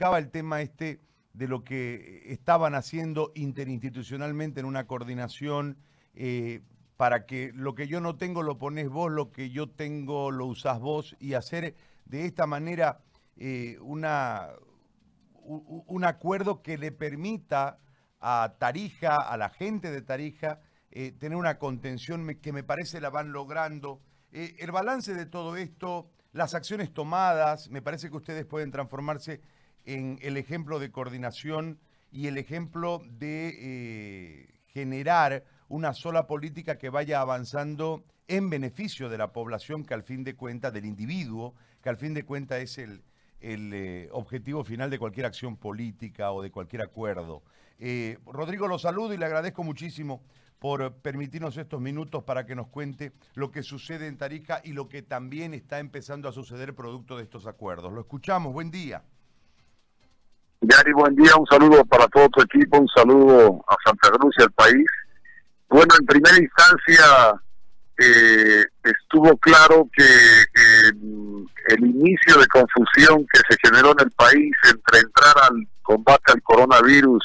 explicaba el tema este de lo que estaban haciendo interinstitucionalmente en una coordinación eh, para que lo que yo no tengo lo pones vos, lo que yo tengo lo usás vos y hacer de esta manera eh, una, un acuerdo que le permita a Tarija, a la gente de Tarija, eh, tener una contención que me parece la van logrando. el balance de todo esto, las acciones tomadas, me parece que ustedes pueden transformarse en el ejemplo de coordinación y el ejemplo de eh, generar una sola política que vaya avanzando en beneficio de la población, que al fin de cuentas, del individuo, que al fin de cuentas es el, eh, objetivo final de cualquier acción política o de cualquier acuerdo. Eh, Rodrigo, lo saludo y le agradezco muchísimo por permitirnos estos minutos para que nos cuente lo que sucede en Tarija y lo que también está empezando a suceder producto de estos acuerdos. Lo escuchamos, buen día. Gary, buen día, un saludo para todo tu equipo, un saludo a Santa Cruz y al país. Bueno, en primera instancia eh, estuvo claro que eh, el inicio de confusión que se generó en el país entre entrar al combate al coronavirus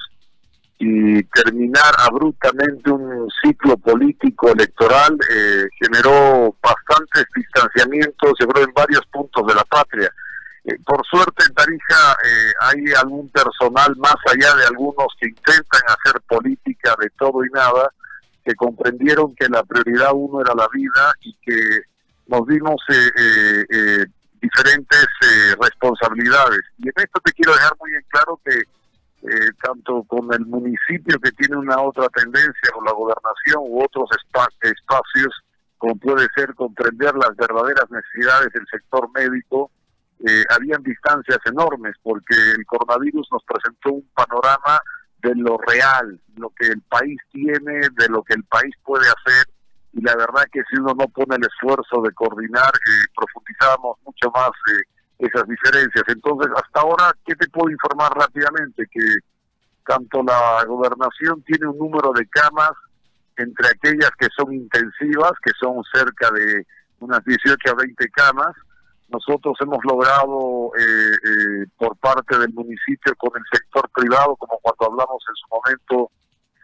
y terminar abruptamente un ciclo político electoral eh, generó bastantes distanciamientos, yo creo, en varios puntos de la patria. Eh, por suerte en Tarija eh, hay algún personal más allá de algunos que intentan hacer política de todo y nada, que comprendieron que la prioridad uno era la vida y que nos dimos eh, diferentes responsabilidades. Y en esto te quiero dejar muy en claro que tanto con el municipio que tiene una otra tendencia o la gobernación u otros espacios, como puede ser comprender las verdaderas necesidades del sector médico, eh, habían distancias enormes porque el coronavirus nos presentó un panorama de lo real, lo que el país tiene, de lo que el país puede hacer y la verdad que si uno no pone el esfuerzo de coordinar, eh, profundizamos mucho más eh, esas diferencias. Entonces, hasta ahora, ¿qué te puedo informar rápidamente? Que tanto la gobernación tiene un número de camas entre aquellas que son intensivas, que son cerca de unas 18 a 20 camas, nosotros hemos logrado eh, eh, por parte del municipio con el sector privado, como cuando hablamos en su momento,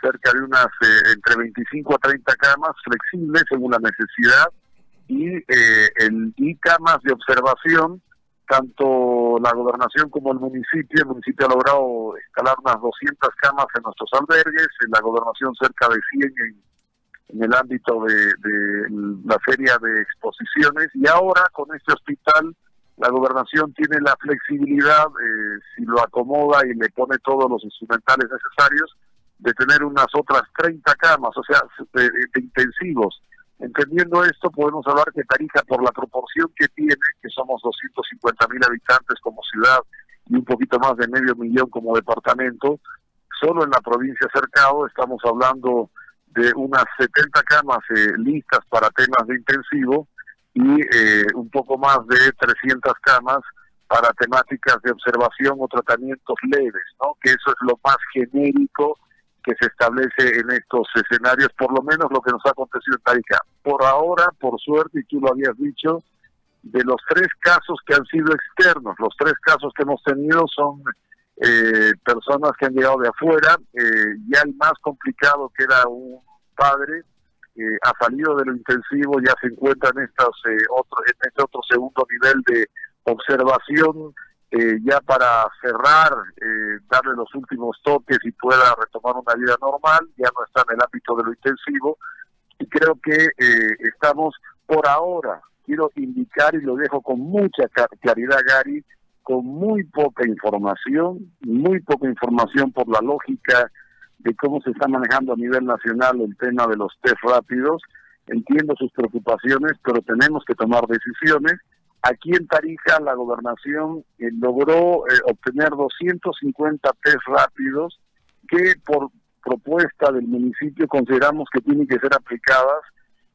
cerca de unas eh, entre 25 a 30 camas flexibles según la necesidad y, el, y camas de observación, tanto la gobernación como el municipio. El municipio ha logrado escalar unas 200 camas en nuestros albergues, en la gobernación cerca de 100 en en el ámbito de, la feria de exposiciones y ahora con este hospital la gobernación tiene la flexibilidad, eh, si lo acomoda y le pone todos los instrumentales necesarios, de tener unas otras 30 camas, o sea, de, intensivos. Entendiendo esto, podemos hablar que Tarija, por la proporción que tiene, que somos 250 mil habitantes como ciudad y un poquito más de medio millón como departamento, solo en la provincia cercado estamos hablando de unas 70 camas eh, listas para temas de intensivo y eh, un poco más de 300 camas para temáticas de observación o tratamientos leves, ¿no? Que eso es lo más genérico que se establece en estos escenarios, por lo menos lo que nos ha acontecido en Tarija. Por ahora, por suerte, y tú lo habías dicho, de los tres casos que han sido externos, los tres casos que hemos tenido son eh, personas que han llegado de afuera, eh, ya el más complicado que era un padre, eh, ha salido de lo intensivo, ya se encuentra en, estas, eh, otro, en este otro segundo nivel de observación, eh, ya para cerrar, darle los últimos toques y pueda retomar una vida normal, ya no está en el ámbito de lo intensivo, y creo que estamos por ahora, quiero indicar y lo dejo con mucha claridad, Gary, con muy poca información, muy poca información por la lógica de cómo se está manejando a nivel nacional el tema de los test rápidos. Entiendo sus preocupaciones, pero tenemos que tomar decisiones. Aquí en Tarija la gobernación eh, logró eh, obtener 250 test rápidos que por propuesta del municipio consideramos que tienen que ser aplicadas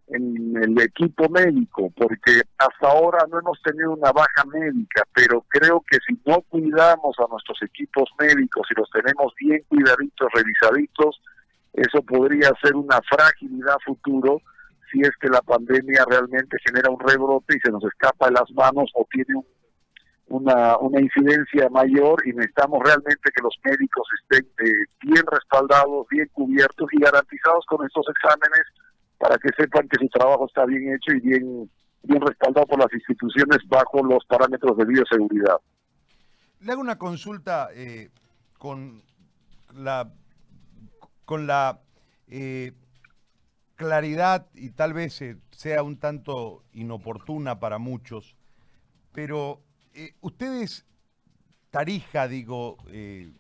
en el equipo médico, porque hasta ahora no hemos tenido una baja médica, pero creo que si no cuidamos a nuestros equipos médicos y los tenemos bien cuidaditos, revisaditos, eso podría ser una fragilidad futuro si es que la pandemia realmente genera un rebrote y se nos escapa de las manos o tiene una, una incidencia mayor y necesitamos realmente que los médicos estén eh, bien respaldados, bien cubiertos y garantizados con estos exámenes para que sepan que su trabajo está bien hecho y bien, bien respaldado por las instituciones bajo los parámetros de bioseguridad. Le hago una consulta eh, con la, con la eh, claridad y tal vez sea un tanto inoportuna para muchos, pero eh, ustedes, Tarija, digo, eh,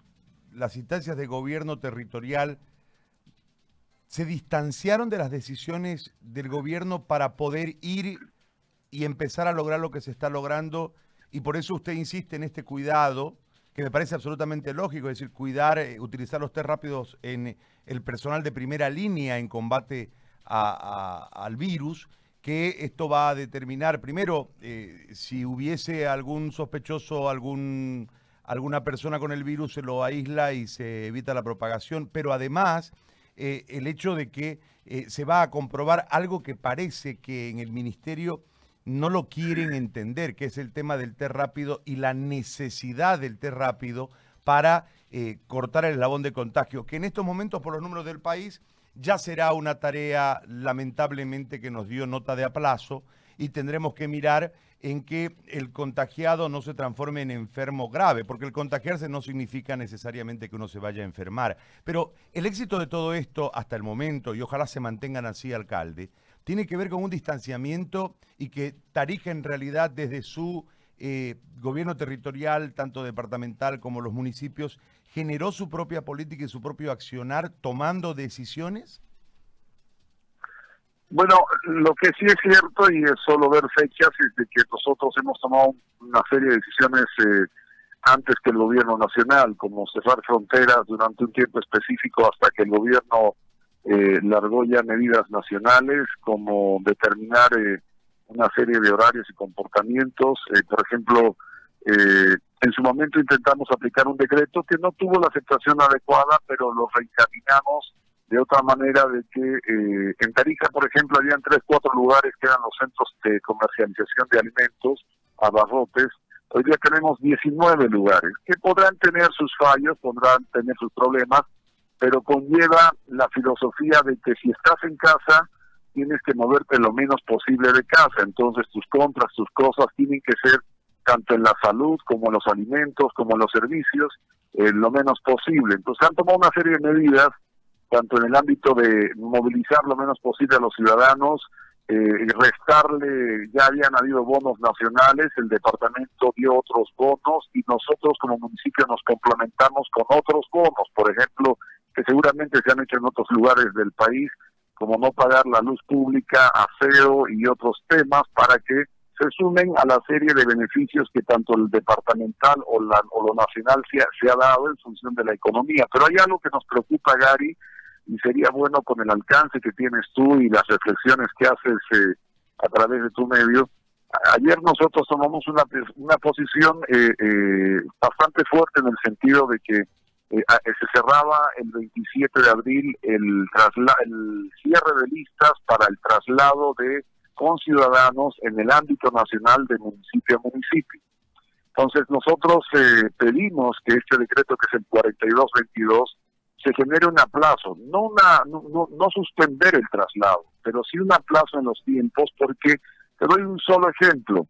las instancias de gobierno territorial, se distanciaron de las decisiones del gobierno para poder ir y empezar a lograr lo que se está logrando. Y por eso usted insiste en este cuidado que me parece absolutamente lógico, es decir, cuidar, eh, utilizar los test rápidos en el personal de primera línea en combate al virus que esto va a determinar, primero, eh, si hubiese algún sospechoso, algún, alguna persona con el virus, se lo aísla y se evita la propagación, pero además eh, el hecho de que eh, se va a comprobar algo que parece que en el ministerio no lo quieren entender, que es el tema del té rápido y la necesidad del té rápido para cortar el eslabón de contagio, que en estos momentos, por los números del país, ya será una tarea lamentablemente que nos dio nota de aplazo y tendremos que mirar en que el contagiado no se transforme en enfermo grave, porque el contagiarse no significa necesariamente que uno se vaya a enfermar. Pero el éxito de todo esto hasta el momento, y ojalá se mantengan así, alcalde, tiene que ver con un distanciamiento y que Tarija en realidad desde su eh, gobierno territorial, tanto departamental como los municipios, generó su propia política y su propio accionar tomando decisiones? Bueno, lo que sí es cierto y es solo ver fechas es de que nosotros hemos tomado una serie de decisiones eh, antes que el gobierno nacional, como cerrar fronteras durante un tiempo específico hasta que el gobierno eh, largó ya medidas nacionales, como determinar eh, una serie de horarios y comportamientos, eh, por ejemplo, eh, en su momento intentamos aplicar un decreto que no tuvo la aceptación adecuada, pero lo reencaminamos de otra manera de que eh, en Tarija, por ejemplo, habían tres, cuatro lugares que eran los centros de comercialización de alimentos, abarrotes. Hoy día tenemos 19 lugares que podrán tener sus fallos, podrán tener sus problemas, pero conlleva la filosofía de que si estás en casa, tienes que moverte lo menos posible de casa. Entonces tus compras, tus cosas tienen que ser tanto en la salud como en los alimentos, como en los servicios, eh, lo menos posible. Entonces han tomado una serie de medidas, tanto en el ámbito de movilizar lo menos posible a los ciudadanos, eh, restarle, ya habían habido bonos nacionales, el departamento dio otros bonos y nosotros como municipio nos complementamos con otros bonos, por ejemplo, que seguramente se han hecho en otros lugares del país, como no pagar la luz pública, aseo y otros temas para que se sumen a la serie de beneficios que tanto el departamental o, la, o lo nacional se se ha dado en función de la economía. Pero hay algo que nos preocupa, Gary, y sería bueno con el alcance que tienes tú y las reflexiones que haces eh, a través de tu medio. Ayer nosotros tomamos una, una posición eh, eh, bastante fuerte en el sentido de que se cerraba el 27 de abril el, el cierre de listas para el traslado de con ciudadanos en el ámbito nacional de municipio a municipio. Entonces nosotros eh, pedimos que este decreto que es el 4222 se genere un aplazo, no, una, no, no, suspender el traslado, pero sí un aplazo en los tiempos porque te doy un solo ejemplo.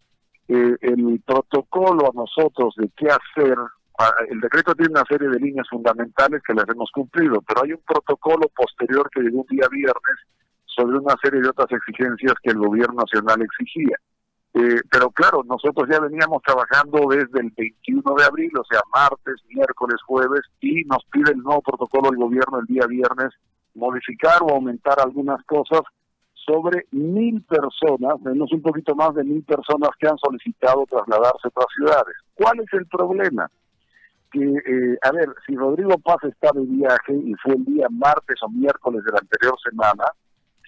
Eh, el protocolo a nosotros de qué hacer, el decreto tiene una serie de líneas fundamentales que las hemos cumplido, pero hay un protocolo posterior que llegó un día viernes sobre una serie de otras exigencias que el gobierno nacional exigía. Eh, pero claro, nosotros ya veníamos trabajando desde el 21 de abril, o sea, martes, miércoles, jueves, y nos pide el nuevo protocolo del gobierno el día viernes modificar o aumentar algunas cosas sobre mil personas, menos un poquito más de mil personas que han solicitado trasladarse a otras ciudades. ¿Cuál es el problema? Que, eh, a ver, si Rodrigo Paz está de viaje y fue el día martes o miércoles de la anterior semana,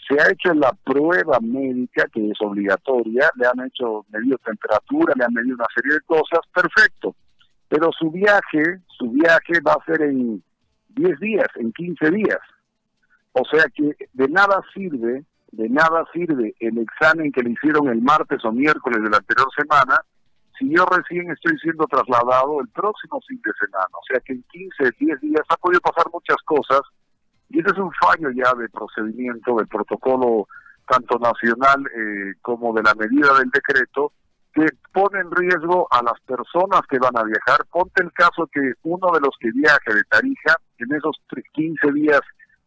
se ha hecho la prueba médica, que es obligatoria, le han hecho medido temperatura, le han medido una serie de cosas, perfecto. Pero su viaje, su viaje va a ser en 10 días, en 15 días. O sea que de nada sirve, de nada sirve el examen que le hicieron el martes o miércoles de la anterior semana si yo recién estoy siendo trasladado el próximo fin de semana, o sea que en 15, 10 días ha podido pasar muchas cosas y ese es un fallo ya de procedimiento, del protocolo tanto nacional eh, como de la medida del decreto, que pone en riesgo a las personas que van a viajar. Ponte el caso que uno de los que viaje de Tarija, en esos 15 días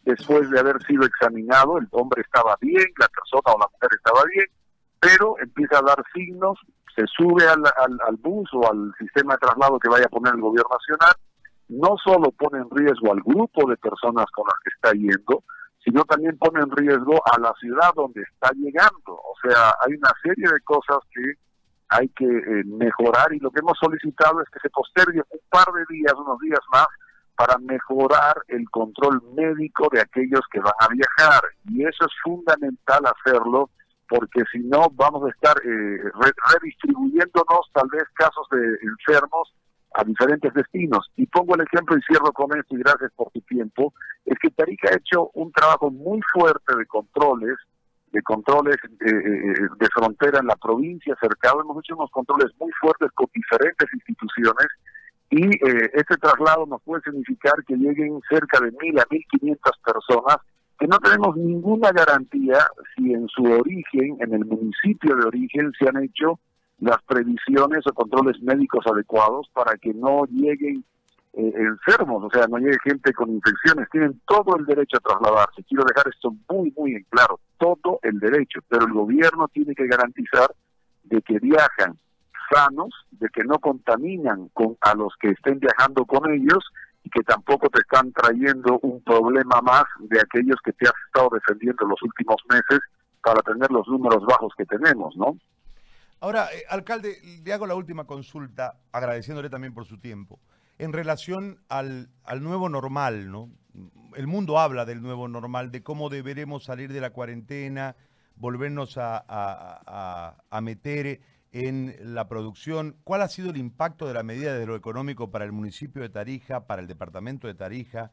después de haber sido examinado, el hombre estaba bien, la persona o la mujer estaba bien, pero empieza a dar signos, se sube al, al, bus o al sistema de traslado que vaya a poner el gobierno nacional, no solo pone en riesgo al grupo de personas con las que está yendo, sino también pone en riesgo a la ciudad donde está llegando. O sea, hay una serie de cosas que hay que eh, mejorar y lo que hemos solicitado es que se postergue un par de días, unos días más, para mejorar el control médico de aquellos que van a viajar. Y eso es fundamental hacerlo porque si no vamos a estar eh, redistribuyéndonos tal vez casos de enfermos a diferentes destinos. Y pongo el ejemplo y cierro con esto y gracias por tu tiempo, es que Tarica ha hecho un trabajo muy fuerte de controles, de controles eh, eh, de frontera en la provincia cercana, hemos hecho unos controles muy fuertes con diferentes instituciones y eh, este traslado nos puede significar que lleguen cerca de mil a mil quinientas personas que no tenemos ninguna garantía si en su origen, en el municipio de origen, se han hecho las previsiones o controles médicos adecuados para que no lleguen eh, enfermos, o sea, no llegue gente con infecciones. Tienen todo el derecho a trasladarse. Quiero dejar esto muy, muy en claro. Todo el derecho. Pero el gobierno tiene que garantizar de que viajan sanos, de que no contaminan con, a los que estén viajando con ellos y que tampoco te están trayendo un problema más de aquellos que te has estado defendiendo los últimos meses para tener los números bajos que tenemos, ¿no? Ahora, eh, alcalde, le hago la última consulta, agradeciéndole también por su tiempo. En relación al, nuevo normal, ¿no? El mundo habla del nuevo normal, de cómo deberemos salir de la cuarentena, volvernos a, a meter en la producción. ¿Cuál ha sido el impacto de la medida de lo económico para el municipio de Tarija, para el departamento de Tarija?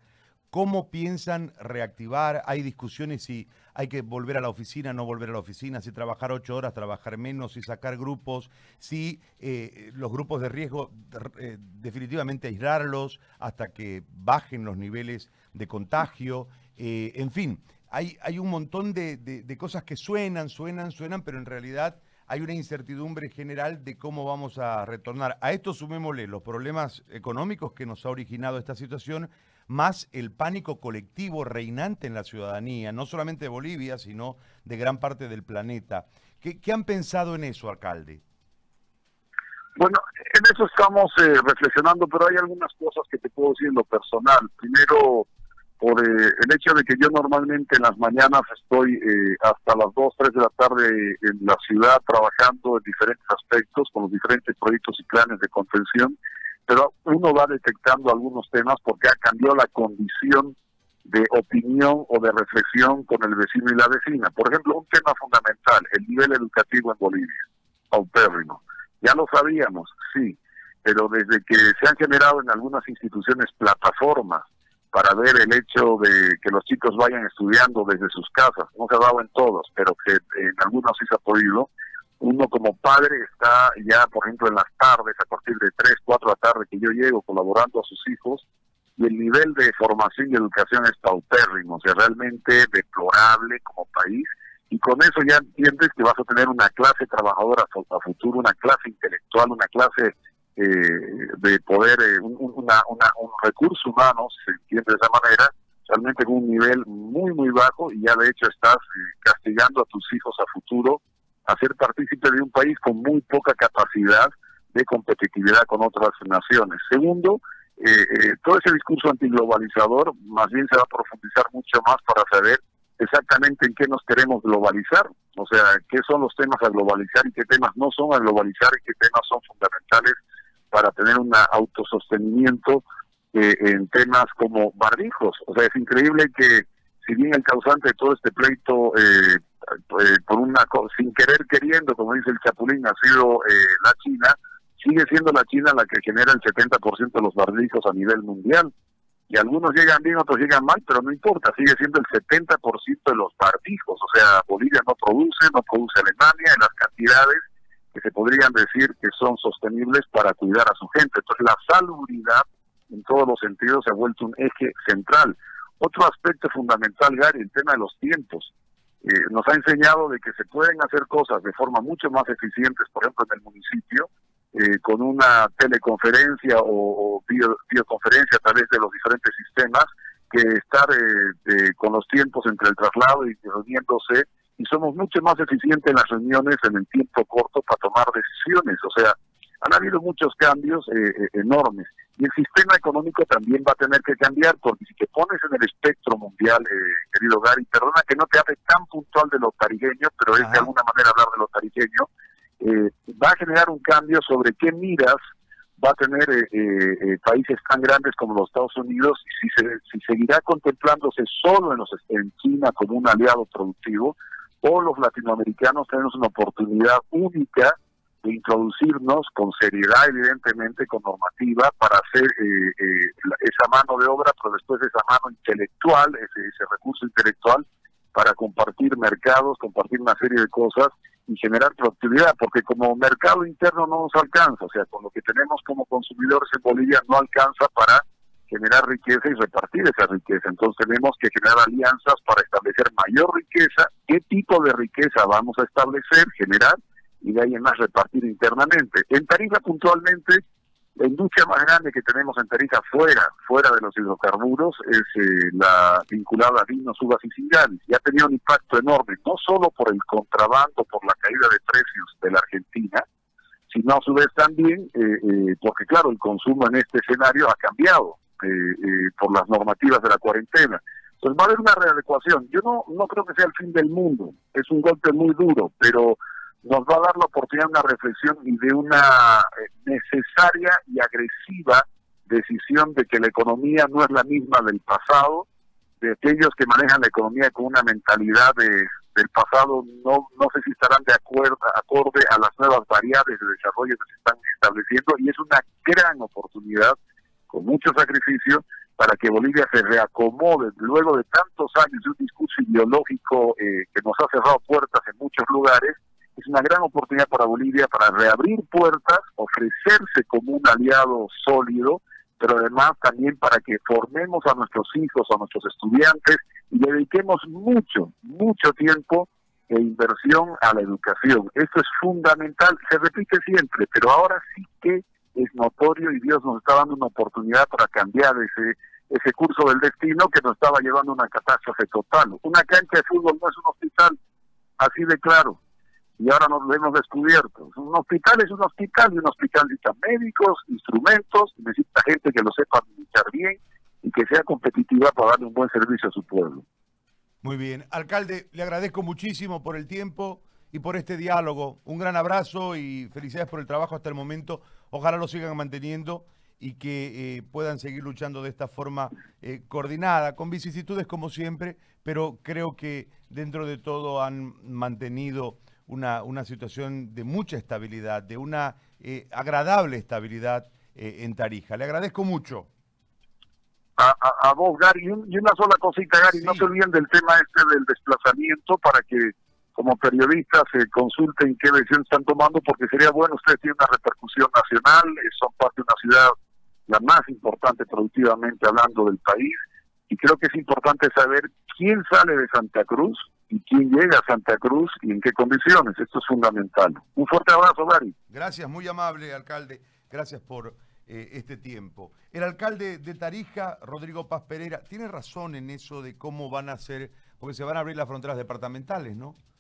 ¿Cómo piensan reactivar? Hay discusiones si hay que volver a la oficina, no volver a la oficina, si trabajar ocho horas, trabajar menos, si sacar grupos, si eh, los grupos de riesgo eh, definitivamente aislarlos hasta que bajen los niveles de contagio. Eh, en fin, hay, hay un montón de, de cosas que suenan, suenan, suenan, pero en realidad hay una incertidumbre general de cómo vamos a retornar. A esto sumémosle los problemas económicos que nos ha originado esta situación más el pánico colectivo reinante en la ciudadanía, no solamente de Bolivia, sino de gran parte del planeta. ¿Qué, han pensado en eso, alcalde? Bueno, en eso estamos eh, reflexionando, pero hay algunas cosas que te puedo decir en lo personal. Primero, por eh, el hecho de que yo normalmente en las mañanas estoy eh, hasta las 2, 3 de la tarde en la ciudad trabajando en diferentes aspectos con los diferentes proyectos y planes de contención pero uno va detectando algunos temas porque ha cambiado la condición de opinión o de reflexión con el vecino y la vecina. Por ejemplo, un tema fundamental, el nivel educativo en Bolivia, paupérrimo. Ya lo sabíamos, sí, pero desde que se han generado en algunas instituciones plataformas para ver el hecho de que los chicos vayan estudiando desde sus casas, no se ha dado en todos, pero que en algunos sí se ha podido, uno como padre está ya, por ejemplo, en las tardes, a partir de 3, 4 de la tarde que yo llego colaborando a sus hijos, y el nivel de formación y educación es paupérrimo, o sea, realmente deplorable como país, y con eso ya entiendes que vas a tener una clase trabajadora a futuro, una clase intelectual, una clase eh, de poder, eh, un, una, un recurso humano, si se entiende de esa manera, realmente con un nivel muy, muy bajo, y ya de hecho estás eh, castigando a tus hijos a futuro a ser partícipe de un país con muy poca capacidad de competitividad con otras naciones. Segundo, eh, eh, todo ese discurso antiglobalizador más bien se va a profundizar mucho más para saber exactamente en qué nos queremos globalizar, o sea, qué son los temas a globalizar y qué temas no son a globalizar y qué temas son fundamentales para tener un autosostenimiento eh, en temas como barbijos. O sea, es increíble que si bien el causante de todo este pleito eh, eh, por una sin querer queriendo, como dice el Chapulín, ha sido eh, la China, sigue siendo la China la que genera el 70% de los barbijos a nivel mundial. Y algunos llegan bien, otros llegan mal, pero no importa, sigue siendo el 70% de los barbijos. O sea, Bolivia no produce, no produce Alemania en las cantidades que se podrían decir que son sostenibles para cuidar a su gente. Entonces la salubridad en todos los sentidos se ha vuelto un eje central. Otro aspecto fundamental, Gary, el tema de los tiempos. Eh, nos ha enseñado de que se pueden hacer cosas de forma mucho más eficientes, por ejemplo, en el municipio, eh, con una teleconferencia o, videoconferencia a través de los diferentes sistemas, que estar eh, con los tiempos entre el traslado y reuniéndose, y somos mucho más eficientes en las reuniones en el tiempo corto para tomar decisiones. O sea, han habido muchos cambios enormes. Y el sistema económico también va a tener que cambiar, porque si te pones en el espectro mundial, eh, querido Gary, perdona que no te hable tan puntual de lo tarigueño, pero es de alguna manera hablar de lo tarigueño, eh, va a generar un cambio sobre qué miras va a tener eh, eh, países tan grandes como los Estados Unidos y si, se, si seguirá contemplándose solo en, los, en China como un aliado productivo o los latinoamericanos tenemos una oportunidad única de introducirnos con seriedad, evidentemente, con normativa, para hacer eh, eh, esa mano de obra, pero después esa mano intelectual, ese, ese recurso intelectual, para compartir mercados, compartir una serie de cosas y generar productividad, porque como mercado interno no nos alcanza, o sea, con lo que tenemos como consumidores en Bolivia no alcanza para generar riqueza y repartir esa riqueza. Entonces tenemos que generar alianzas para establecer mayor riqueza. ¿Qué tipo de riqueza vamos a establecer, generar? Y de ahí en más repartir internamente. En Tarija puntualmente, la industria más grande que tenemos en Tarija fuera, fuera de los hidrocarburos es eh, la vinculada a vinos, uvas y cinganes y ha tenido un impacto enorme, no solo por el contrabando, por la caída de precios de la Argentina, sino a su vez también eh, eh, porque claro, el consumo en este escenario ha cambiado por las normativas de la cuarentena. Entonces va a haber una readecuación. Yo no, no creo que sea el fin del mundo, es un golpe muy duro, pero nos va a dar la oportunidad de una reflexión y de una eh, necesaria y agresiva decisión de que la economía no es la misma del pasado, de aquellos que manejan la economía con una mentalidad de, del pasado, no, no sé si estarán de acuerdo acorde a las nuevas variables de desarrollo que se están estableciendo y es una gran oportunidad, con mucho sacrificio, para que Bolivia se reacomode luego de tantos años de un discurso ideológico eh, que nos ha cerrado puertas en muchos lugares es una gran oportunidad para Bolivia para reabrir puertas, ofrecerse como un aliado sólido, pero además también para que formemos a nuestros hijos, a nuestros estudiantes y dediquemos mucho, mucho tiempo e inversión a la educación. Esto es fundamental, se repite siempre, pero ahora sí que es notorio y Dios nos está dando una oportunidad para cambiar ese ese curso del destino que nos estaba llevando a una catástrofe total. Una cancha de fútbol no es un hospital, así de claro y ahora nos lo hemos descubierto. Un hospital es un hospital y un hospital necesita médicos, instrumentos, necesita gente que lo sepa administrar bien y que sea competitiva para darle un buen servicio a su pueblo. Muy bien. Alcalde, le agradezco muchísimo por el tiempo y por este diálogo. Un gran abrazo y felicidades por el trabajo hasta el momento. Ojalá lo sigan manteniendo y que eh, puedan seguir luchando de esta forma eh, coordinada, con vicisitudes como siempre, pero creo que dentro de todo han mantenido una, una situación de mucha estabilidad, de una eh, agradable estabilidad eh, en Tarija. Le agradezco mucho. A, a, vos, Gary, y una sola cosita, Gary, no se olviden del tema este del desplazamiento para que como periodistas se consulten qué decisión están tomando, porque sería bueno, ustedes tienen una repercusión nacional, eh, son parte de una ciudad la más importante productivamente hablando del país, y creo que es importante saber quién sale de Santa Cruz y quién llega a Santa Cruz y en qué condiciones. Esto es fundamental. Un fuerte abrazo, Gary. Gracias, muy amable, alcalde. Gracias por eh, este tiempo. El alcalde de Tarija, Rodrigo Paz Pereira, tiene razón en eso de cómo van a ser, porque se van a abrir las fronteras departamentales, ¿no?